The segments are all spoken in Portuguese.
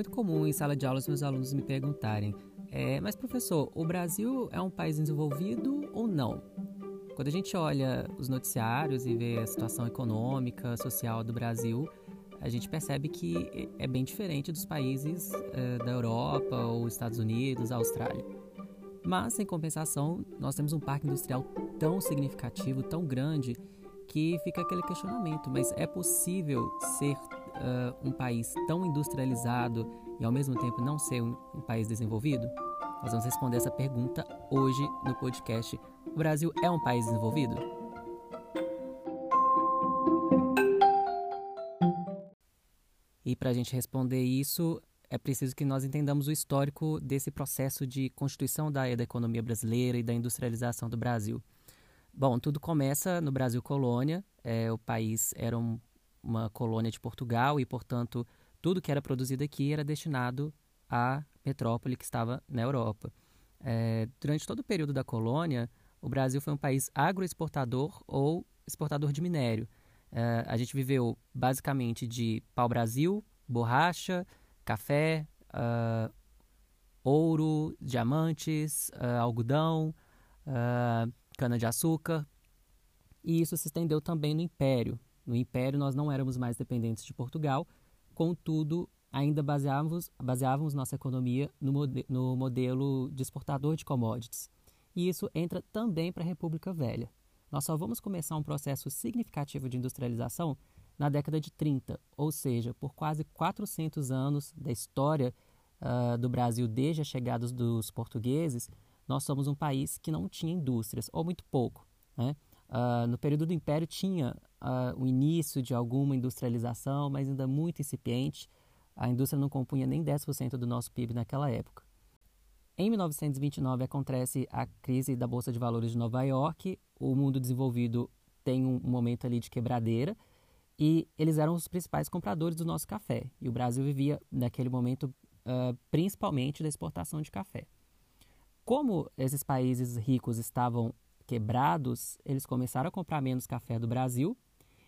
muito comum em sala de aula os meus alunos me perguntarem: é, mas professor, o Brasil é um país desenvolvido ou não? Quando a gente olha os noticiários e vê a situação econômica, social do Brasil, a gente percebe que é bem diferente dos países é, da Europa ou Estados Unidos, Austrália. Mas, em compensação, nós temos um parque industrial tão significativo, tão grande, que fica aquele questionamento: mas é possível ser uh, um país tão industrializado e ao mesmo tempo não ser um, um país desenvolvido? Nós vamos responder essa pergunta hoje no podcast. O Brasil é um país desenvolvido? E para a gente responder isso, é preciso que nós entendamos o histórico desse processo de constituição da, da economia brasileira e da industrialização do Brasil. Bom, tudo começa no Brasil colônia. É, o país era um, uma colônia de Portugal e, portanto, tudo que era produzido aqui era destinado à metrópole que estava na Europa. É, durante todo o período da colônia, o Brasil foi um país agroexportador ou exportador de minério. É, a gente viveu basicamente de pau-brasil, borracha, café, uh, ouro, diamantes, uh, algodão, uh, cana-de-açúcar. E isso se estendeu também no Império. No Império, nós não éramos mais dependentes de Portugal, contudo, ainda baseávamos, baseávamos nossa economia no, mode, no modelo de exportador de commodities. E isso entra também para a República Velha. Nós só vamos começar um processo significativo de industrialização na década de 30, ou seja, por quase 400 anos da história uh, do Brasil desde a chegada dos portugueses, nós somos um país que não tinha indústrias, ou muito pouco. Né? Uh, no período do Império tinha uh, o início de alguma industrialização, mas ainda muito incipiente. A indústria não compunha nem 10% do nosso PIB naquela época. Em 1929 acontece a crise da Bolsa de Valores de Nova York. O mundo desenvolvido tem um momento ali de quebradeira e eles eram os principais compradores do nosso café. E o Brasil vivia, naquele momento, uh, principalmente da exportação de café. Como esses países ricos estavam quebrados, eles começaram a comprar menos café do Brasil.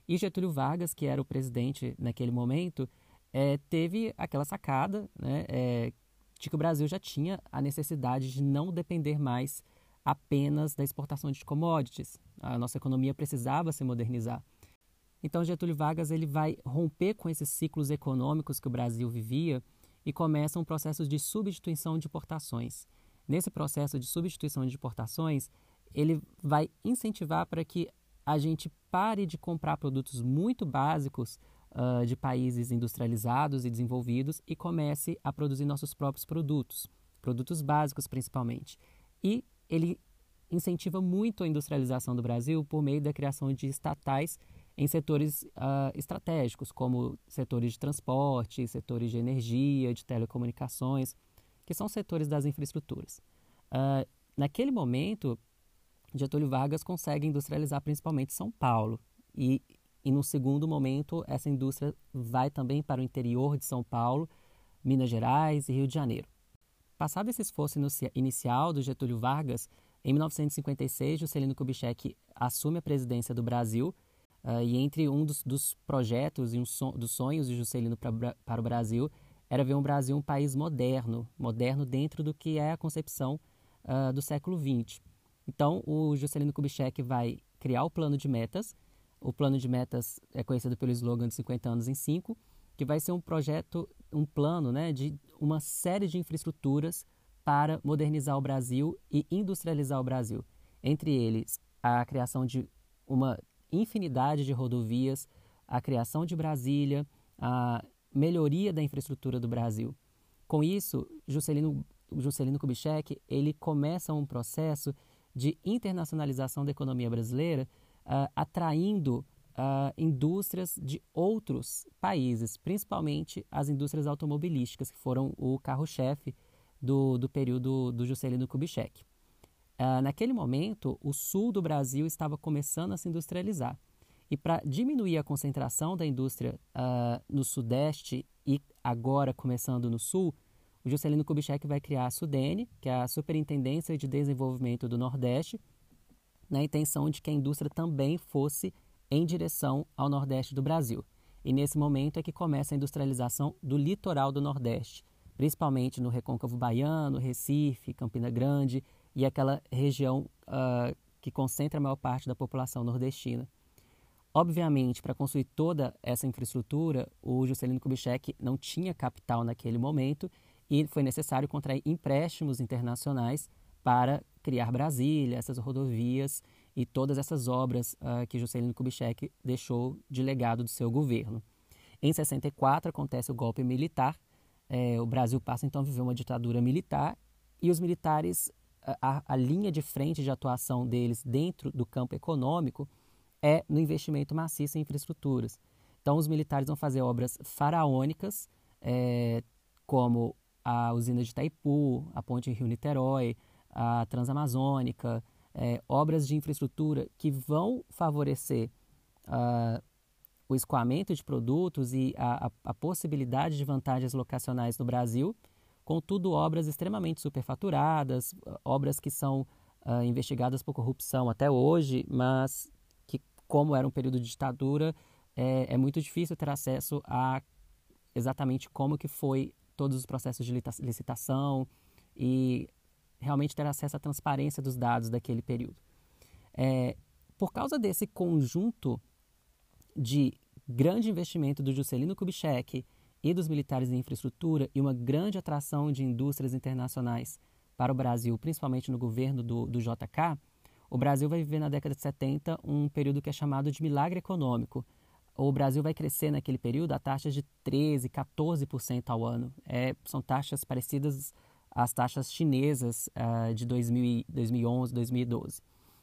E Getúlio Vargas, que era o presidente naquele momento, é, teve aquela sacada né, é, de que o Brasil já tinha a necessidade de não depender mais apenas da exportação de commodities. A nossa economia precisava se modernizar. Então Getúlio Vargas ele vai romper com esses ciclos econômicos que o Brasil vivia e começa um processo de substituição de importações. Nesse processo de substituição de importações, ele vai incentivar para que a gente pare de comprar produtos muito básicos uh, de países industrializados e desenvolvidos e comece a produzir nossos próprios produtos, produtos básicos principalmente. E ele incentiva muito a industrialização do Brasil por meio da criação de estatais em setores uh, estratégicos, como setores de transporte, setores de energia, de telecomunicações, que são setores das infraestruturas. Uh, naquele momento, Getúlio Vargas consegue industrializar principalmente São Paulo. E, e no segundo momento, essa indústria vai também para o interior de São Paulo, Minas Gerais e Rio de Janeiro. Passado esse esforço inicial do Getúlio Vargas, em 1956, Juscelino Kubitschek assume a presidência do Brasil uh, e entre um dos, dos projetos e um son, dos sonhos de Juscelino pra, para o Brasil era ver um Brasil um país moderno, moderno dentro do que é a concepção uh, do século XX. Então, o Juscelino Kubitschek vai criar o plano de metas. O plano de metas é conhecido pelo slogan de 50 anos em 5, que vai ser um projeto, um plano né, de uma série de infraestruturas para modernizar o Brasil e industrializar o Brasil. Entre eles, a criação de uma infinidade de rodovias, a criação de Brasília, a melhoria da infraestrutura do Brasil. Com isso, Juscelino, Juscelino Kubitschek ele começa um processo de internacionalização da economia brasileira, uh, atraindo uh, indústrias de outros países, principalmente as indústrias automobilísticas, que foram o carro-chefe do, do período do Juscelino Kubitschek. Uh, naquele momento, o sul do Brasil estava começando a se industrializar. E para diminuir a concentração da indústria no sudeste e agora começando no sul, o Juscelino Kubitschek vai criar a SUDENE, que é a Superintendência de Desenvolvimento do Nordeste, na intenção de que a indústria também fosse em direção ao Nordeste do Brasil. E nesse momento é que começa a industrialização do litoral do Nordeste, principalmente no Recôncavo Baiano, Recife, Campina Grande e aquela região uh, que concentra a maior parte da população nordestina. Obviamente, para construir toda essa infraestrutura, o Juscelino Kubitschek não tinha capital naquele momento e foi necessário contrair empréstimos internacionais para criar Brasília, essas rodovias e todas essas obras uh, que Juscelino Kubitschek deixou de legado do seu governo. Em 64 acontece o golpe militar, é, o Brasil passa então a viver uma ditadura militar e os militares, a, a linha de frente de atuação deles dentro do campo econômico é no investimento maciço em infraestruturas. Então, os militares vão fazer obras faraônicas, é, como a usina de Itaipu, a ponte Rio-Niterói, a Transamazônica, é, obras de infraestrutura que vão favorecer uh, o escoamento de produtos e a, a, a, possibilidade de vantagens locacionais no Brasil, contudo, obras extremamente superfaturadas, obras que são uh, investigadas por corrupção até hoje, mas que, como era um período de ditadura, é, é muito difícil ter acesso a exatamente como que foi todos os processos de licitação e realmente ter acesso à transparência dos dados daquele período. É, por causa desse conjunto de grande investimento do Juscelino Kubitschek e dos militares em infraestrutura e uma grande atração de indústrias internacionais para o Brasil, principalmente no governo do, do JK, o Brasil vai viver na década de 70 um período que é chamado de milagre econômico. O Brasil vai crescer naquele período a taxas de 13%, 14% ao ano. É, são taxas parecidas as taxas chinesas uh, de 2000, 2011, 2012.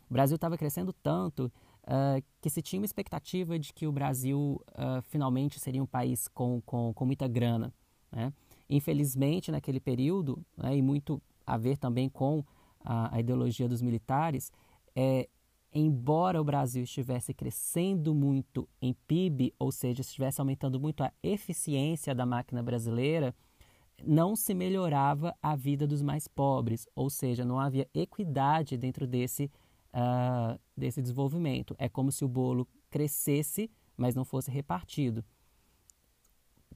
O Brasil estava crescendo tanto uh, que se tinha uma expectativa de que o Brasil uh, finalmente seria um país com, com, com muita grana. Né? Infelizmente, naquele período, né, e muito a ver também com a, a ideologia dos militares, é, embora o Brasil estivesse crescendo muito em PIB, ou seja, estivesse aumentando muito a eficiência da máquina brasileira, não se melhorava a vida dos mais pobres, ou seja, não havia equidade dentro desse, uh, desse desenvolvimento. É como se o bolo crescesse, mas não fosse repartido.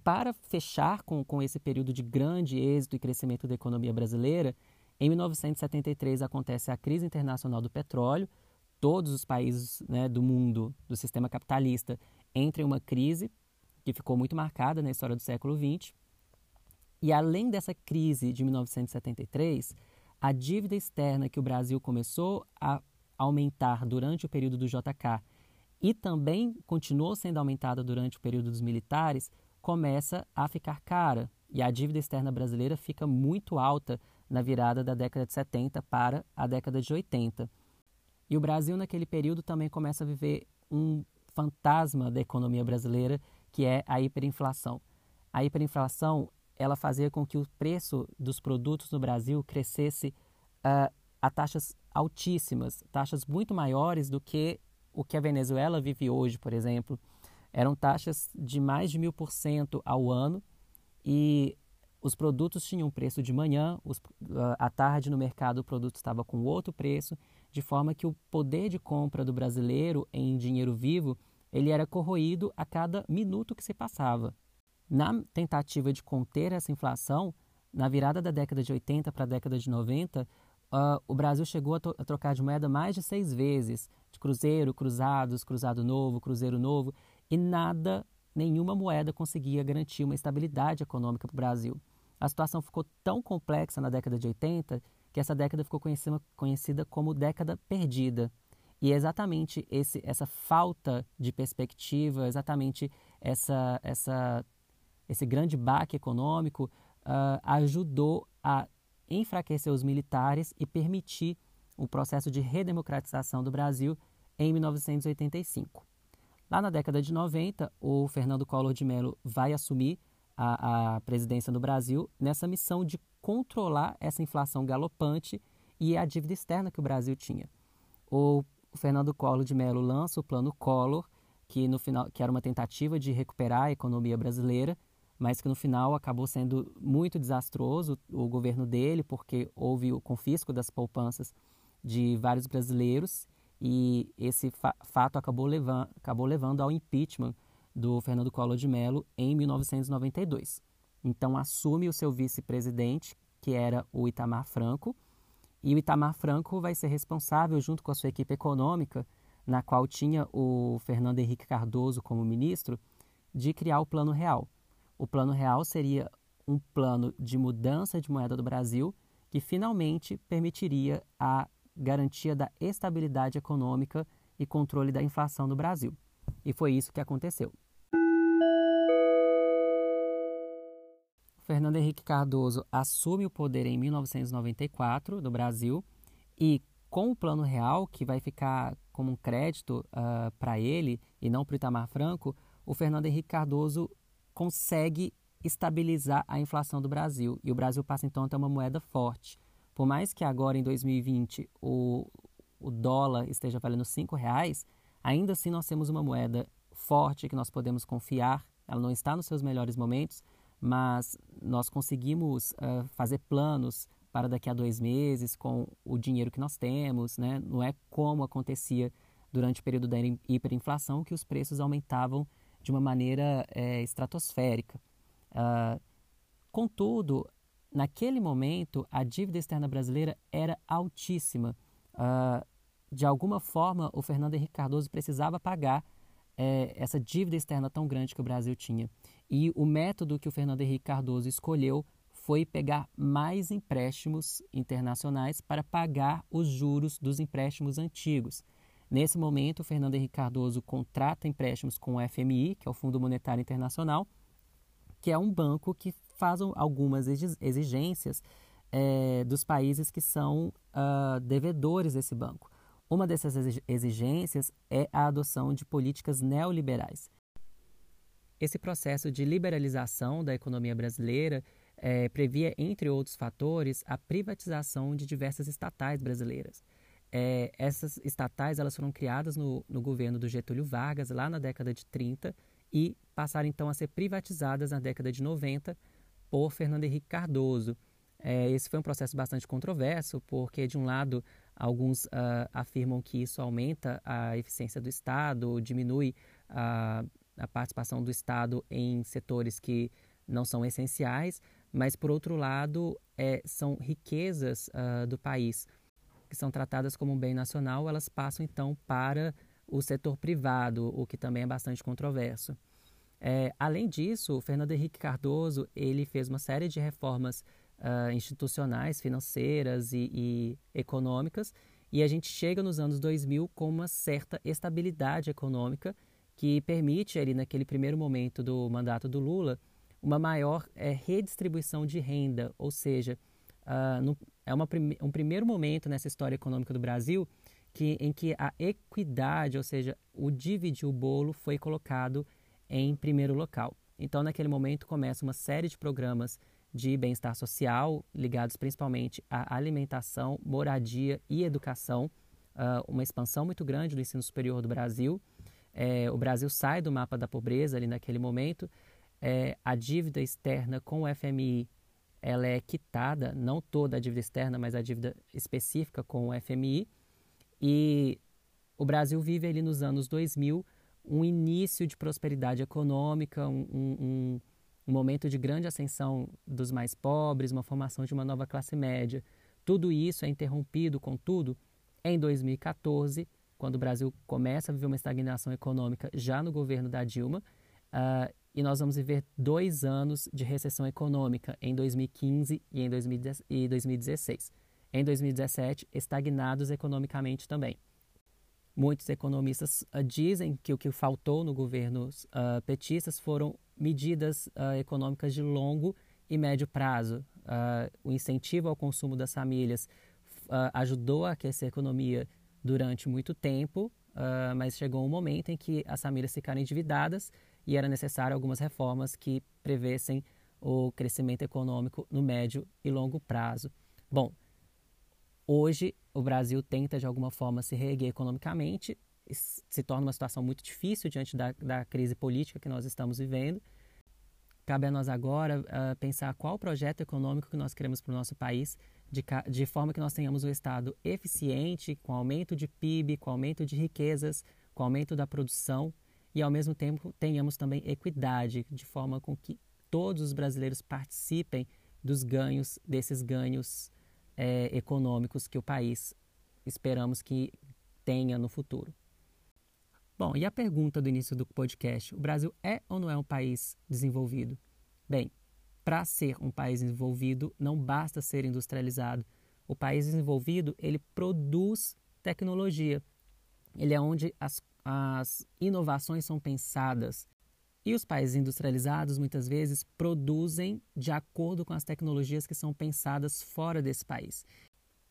Para fechar com, com esse período de grande êxito e crescimento da economia brasileira, em 1973 acontece a crise internacional do petróleo. Todos os países né, do mundo, do sistema capitalista, entram em uma crise que ficou muito marcada na história do século XX e além dessa crise de 1973, a dívida externa que o Brasil começou a aumentar durante o período do JK e também continuou sendo aumentada durante o período dos militares, começa a ficar cara. E a dívida externa brasileira fica muito alta na virada da década de 70 para a década de 80. E o Brasil, naquele período, também começa a viver um fantasma da economia brasileira, que é a hiperinflação. A hiperinflação ela fazia com que o preço dos produtos no Brasil crescesse uh, a taxas altíssimas, taxas muito maiores do que o que a Venezuela vive hoje, por exemplo. Eram taxas de mais de mil por cento ao ano e os produtos tinham preço de manhã, os, uh, à tarde no mercado o produto estava com outro preço, de forma que o poder de compra do brasileiro em dinheiro vivo ele era corroído a cada minuto que se passava. Na tentativa de conter essa inflação, na virada da década de 80 para a década de 90, uh, ah, o Brasil chegou a, a, trocar de moeda mais de seis vezes, de cruzeiro, cruzados, cruzado novo, cruzeiro novo, e nada, nenhuma moeda conseguia garantir uma estabilidade econômica para o Brasil. A situação ficou tão complexa na década de 80 que essa década ficou conhecida, conhecida como década perdida. E é exatamente esse, essa falta de perspectiva, exatamente essa, essa esse grande baque econômico uh, ajudou a enfraquecer os militares e permitir o processo de redemocratização do Brasil em 1985. Lá na década de 90, o Fernando Collor de Mello vai assumir a, a presidência do Brasil nessa missão de controlar essa inflação galopante e a dívida externa que o Brasil tinha. O, Fernando Collor de Mello lança o Plano Collor, que, no final, que era uma tentativa de recuperar a economia brasileira, mas que no final acabou sendo muito desastroso o governo dele, porque houve o confisco das poupanças de vários brasileiros e esse fa fato acabou, levando, acabou levando ao impeachment do Fernando Collor de Mello em 1992. Então assume o seu vice-presidente, que era o Itamar Franco, e o Itamar Franco vai ser responsável, junto com a sua equipe econômica, na qual tinha o Fernando Henrique Cardoso como ministro, de criar o Plano Real. O Plano Real seria um plano de mudança de moeda do Brasil que finalmente permitiria a garantia da estabilidade econômica e controle da inflação no Brasil. E foi isso que aconteceu. Fernando Henrique Cardoso assume o poder em 1994 no Brasil e com o Plano Real, que vai ficar como um crédito uh, ah, para ele e não para o Itamar Franco, o Fernando Henrique Cardoso consegue estabilizar a inflação do Brasil e o Brasil passa então a ter uma moeda forte. Por mais que agora em 2020 o, o dólar esteja valendo cinco reais, ainda assim nós temos uma moeda forte que nós podemos confiar. Ela não está nos seus melhores momentos, mas nós conseguimos uh, fazer planos para daqui a dois meses com o dinheiro que nós temos, né? Não é como acontecia durante o período da hiperinflação que os preços aumentavam de uma maneira é, estratosférica. Uh, contudo, naquele momento, a dívida externa brasileira era altíssima. Uh, de alguma forma, o Fernando Henrique Cardoso precisava pagar é, essa dívida externa tão grande que o Brasil tinha. E o método que o Fernando Henrique Cardoso escolheu foi pegar mais empréstimos internacionais para pagar os juros dos empréstimos antigos. Nesse momento, o Fernando Henrique Cardoso contrata empréstimos com o FMI, que é o Fundo Monetário Internacional, que é um banco que faz algumas exigências é, dos países que são uh, devedores desse banco. Uma dessas exigências é a adoção de políticas neoliberais. Esse processo de liberalização da economia brasileira é, previa, entre outros fatores, a privatização de diversas estatais brasileiras. É, essas estatais elas foram criadas no, no governo do Getúlio Vargas, lá na década de 30, e passaram então a ser privatizadas na década de 90 por Fernando Henrique Cardoso. É, esse foi um processo bastante controverso, porque, de um lado, alguns uh, afirmam que isso aumenta a eficiência do Estado, diminui a, a participação do Estado em setores que não são essenciais, mas, por outro lado, é, são riquezas uh, do país que são tratadas como um bem nacional, elas passam então para o setor privado, o que também é bastante controverso. É, além disso, Fernando Henrique Cardoso ele fez uma série de reformas uh, institucionais, financeiras e, e econômicas, e a gente chega nos anos 2000 com uma certa estabilidade econômica que permite ali naquele primeiro momento do mandato do Lula uma maior é, redistribuição de renda, ou seja, uh, no, é uma, um primeiro momento nessa história econômica do Brasil que, em que a equidade, ou seja, o dividir o bolo, foi colocado em primeiro local. Então, naquele momento, começa uma série de programas de bem-estar social ligados principalmente à alimentação, moradia e educação, uh, uma expansão muito grande do ensino superior do Brasil. É, o Brasil sai do mapa da pobreza ali naquele momento, é, a dívida externa com o FMI ela é quitada, não toda a dívida externa, mas a dívida específica com o FMI. E o Brasil vive ali nos anos 2000 um início de prosperidade econômica, um, um, um momento de grande ascensão dos mais pobres, uma formação de uma nova classe média. Tudo isso é interrompido, contudo, em 2014, quando o Brasil começa a viver uma estagnação econômica já no governo da Dilma, uh, e nós vamos viver dois anos de recessão econômica em 2015 e em 2016. Em 2017, estagnados economicamente também. Muitos economistas uh, dizem que o que faltou no governo uh, petistas foram medidas uh, econômicas de longo e médio prazo. o incentivo ao consumo das famílias ajudou a aquecer a economia durante muito tempo, mas chegou um momento em que as famílias ficaram endividadas e era necessário algumas reformas que prevessem o crescimento econômico no médio e longo prazo. Bom, hoje o Brasil tenta de alguma forma se reerguer economicamente, se torna uma situação muito difícil diante da, da crise política que nós estamos vivendo. Cabe a nós agora uh, pensar qual projeto econômico que nós queremos para o nosso país, de, de forma que nós tenhamos um Estado eficiente, com aumento de PIB, com aumento de riquezas, com aumento da produção e, ao mesmo tempo, tenhamos também equidade, de forma com que todos os brasileiros participem dos ganhos, desses ganhos é, econômicos que o país esperamos que tenha no futuro. Bom, e a pergunta do início do podcast: o Brasil é ou não é um país desenvolvido? Bem, para ser um país desenvolvido, não basta ser industrializado. O país desenvolvido ele produz tecnologia. Ele é onde as, as inovações são pensadas. E os países industrializados muitas vezes produzem de acordo com as tecnologias que são pensadas fora desse país.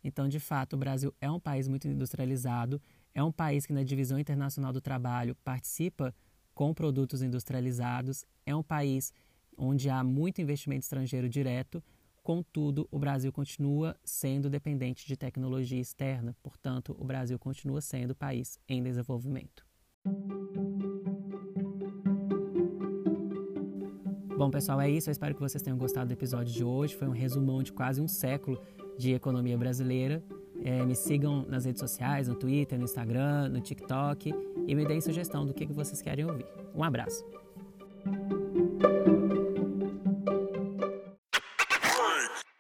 Então, de fato, o Brasil é um país muito industrializado, é um país que na divisão internacional do trabalho participa com produtos industrializados, é um país onde há muito investimento estrangeiro direto, contudo, o Brasil continua sendo dependente de tecnologia externa, portanto, o Brasil continua sendo país em desenvolvimento. Bom, pessoal, é isso. Eu espero que vocês tenham gostado do episódio de hoje. Foi um resumão de quase um século de economia brasileira. É, me sigam nas redes sociais, no Twitter, no Instagram, no TikTok e me deem sugestão do que, que vocês querem ouvir. Um abraço.